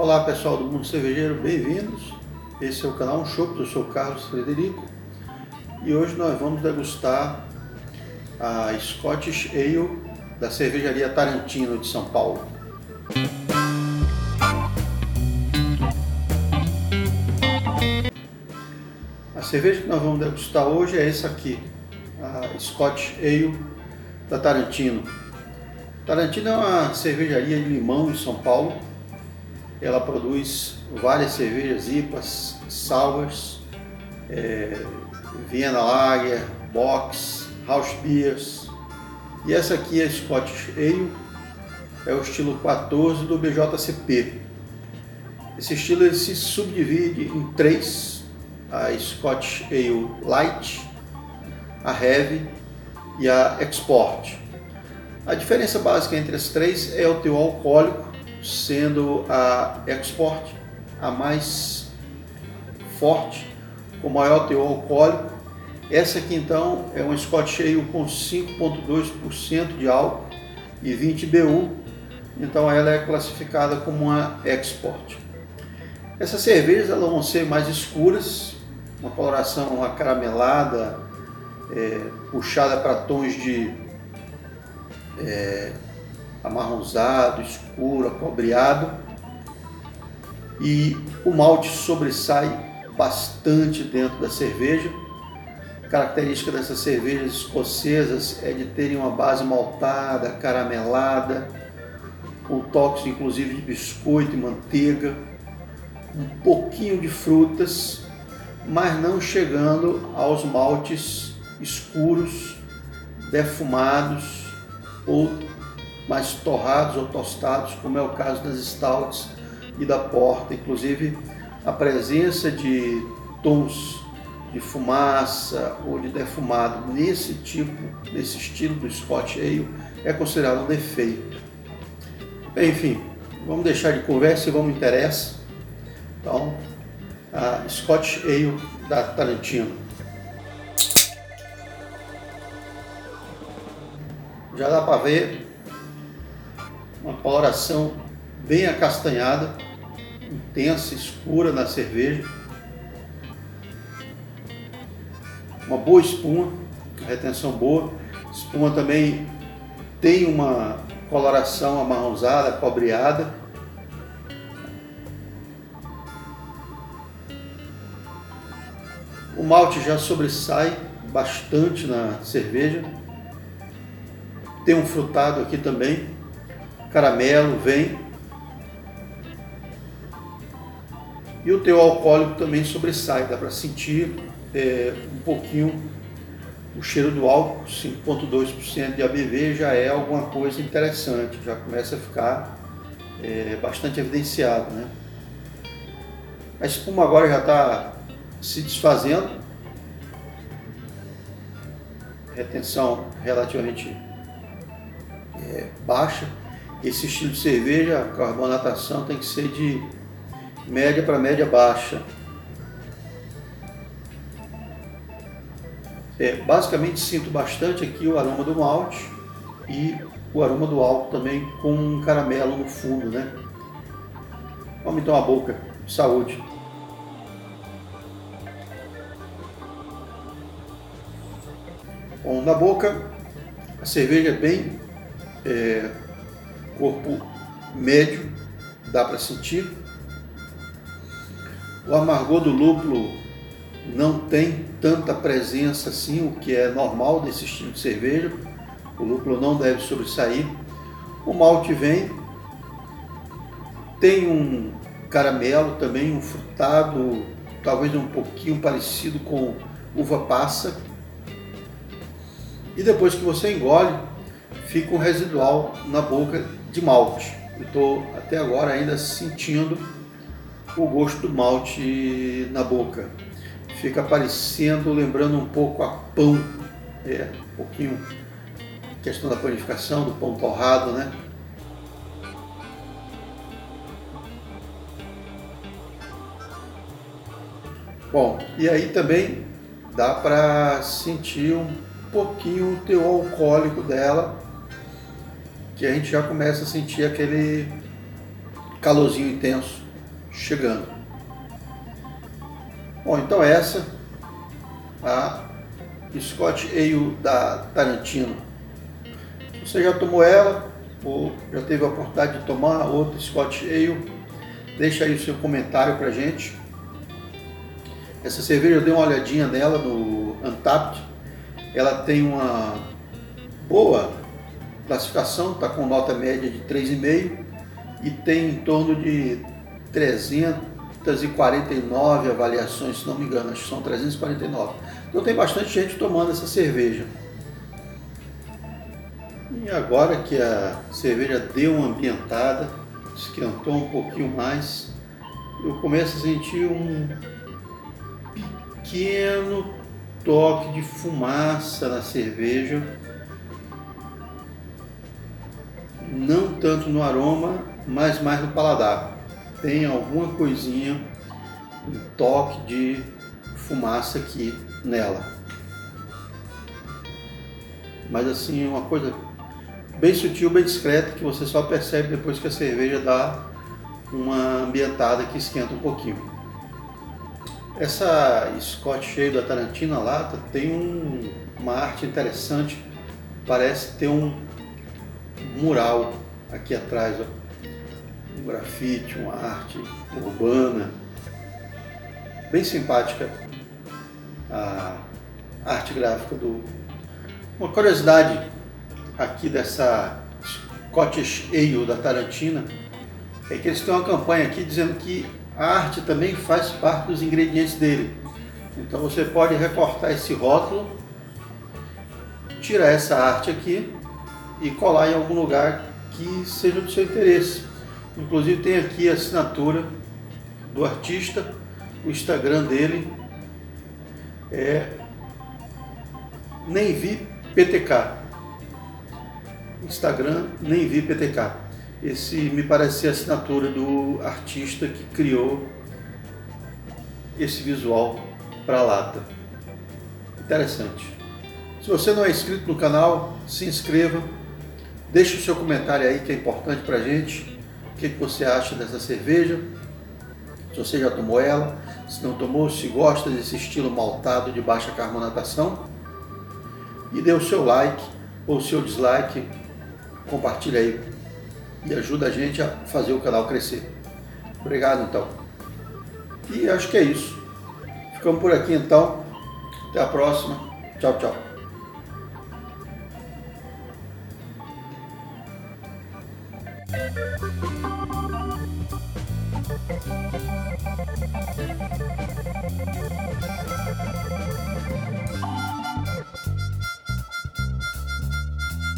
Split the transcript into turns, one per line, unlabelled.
Olá pessoal do Mundo Cervejeiro, bem-vindos. Esse é o canal Um Chopp, eu sou Carlos Frederico e hoje nós vamos degustar a Scottish Ale da cervejaria Tarantino de São Paulo. A cerveja que nós vamos degustar hoje é essa aqui, a Scottish Ale da Tarantino. Tarantino é uma cervejaria de limão em São Paulo. Ela produz várias cervejas IPAs, sours, é, Vienna Lager, Box, House Beers. E essa aqui é a Scottish Ale, é o estilo 14 do BJCP. Esse estilo ele se subdivide em três, a Scottish Ale Light, a Heavy e a Export. A diferença básica entre as três é o teu alcoólico, sendo a Export a mais forte, com maior teor alcoólico. Essa aqui então é um Scotch Ale com 5,2% de álcool e 20 BU, então ela é classificada como uma Export. Essas cervejas elas vão ser mais escuras, uma coloração acaramelada, é, puxada para tons de é, amarronzado, escuro, acobreado. E o malte sobressai bastante dentro da cerveja. A característica dessas cervejas escocesas é de terem uma base maltada, caramelada, com toques inclusive de biscoito e manteiga, um pouquinho de frutas, mas não chegando aos maltes escuros, defumados ou mais torrados ou tostados, como é o caso das stouts e da porta. Inclusive, a presença de tons de fumaça ou de defumado nesse tipo, nesse estilo do Scotch Ale, é considerado um defeito. Enfim, vamos deixar de conversa e vamos interessa. Então, a Scotch Ale da Tarantino. Já dá para ver uma coloração bem acastanhada, intensa, escura na cerveja. Uma boa espuma, retenção boa. espuma também tem uma coloração amarronzada, cobreada. O malte já sobressai bastante na cerveja. Tem um frutado aqui também, caramelo vem. E o teu alcoólico também sobressai, dá para sentir é, um pouquinho o cheiro do álcool, 5,2% de ABV já é alguma coisa interessante, já começa a ficar é, bastante evidenciado. Né? A espuma agora já está se desfazendo, retenção relativamente é, baixa. Esse estilo de cerveja, a carbonatação tem que ser de média para média baixa. É, basicamente sinto bastante aqui o aroma do malte e o aroma do álcool também com um caramelo no fundo, né? Vamos então a boca. Saúde. Bom, na boca a cerveja é bem é, corpo médio, dá para sentir. O amargor do lúpulo não tem tanta presença assim, o que é normal desse estilo de cerveja. O lúpulo não deve sobressair. O malte vem, tem um caramelo também, um frutado, talvez um pouquinho parecido com uva passa. E depois que você engole, fica um residual na boca de malte. Eu estou até agora ainda sentindo o gosto do malte na boca. Fica parecendo, lembrando um pouco a pão, é, um pouquinho questão da panificação, do pão torrado, né? Bom, e aí também dá para sentir um pouquinho o teor alcoólico dela, que a gente já começa a sentir aquele calorzinho intenso chegando. Bom, então essa a Scott Ale da Tarantino. Você já tomou ela ou já teve a oportunidade de tomar outra Scott Ale? Deixa aí o seu comentário pra gente. Essa cerveja eu dei uma olhadinha nela no Untapped. Ela tem uma boa classificação, está com nota média de 3,5 e tem em torno de 349 avaliações, se não me engano, acho que são 349. Então tem bastante gente tomando essa cerveja. E agora que a cerveja deu uma ambientada, esquentou um pouquinho mais, eu começo a sentir um pequeno toque de fumaça na cerveja. Não tanto no aroma, mas mais no paladar. Tem alguma coisinha, um toque de fumaça aqui nela. Mas assim, uma coisa bem sutil, bem discreta, que você só percebe depois que a cerveja dá uma ambientada que esquenta um pouquinho. Essa Scott cheio da Tarantina lata tem um, uma arte interessante, parece ter um mural aqui atrás, ó. um grafite, uma arte urbana, bem simpática a arte gráfica do. Uma curiosidade aqui dessa Scottish Ale da Tarantina é que eles têm uma campanha aqui dizendo que a arte também faz parte dos ingredientes dele. Então você pode recortar esse rótulo, tirar essa arte aqui e colar em algum lugar que seja do seu interesse. Inclusive tem aqui a assinatura do artista, o Instagram dele é nem vi PTK. Instagram nem vi PTK. Esse me parece ser a assinatura do artista que criou esse visual para lata. Interessante. Se você não é inscrito no canal, se inscreva, deixe o seu comentário aí que é importante para a gente. O que, que você acha dessa cerveja? Se você já tomou ela, se não tomou, se gosta desse estilo maltado de baixa carbonatação. E dê o seu like ou o seu dislike, compartilhe aí e ajuda a gente a fazer o canal crescer. Obrigado então. E acho que é isso. Ficamos por aqui então. Até a próxima. Tchau, tchau. Thank you.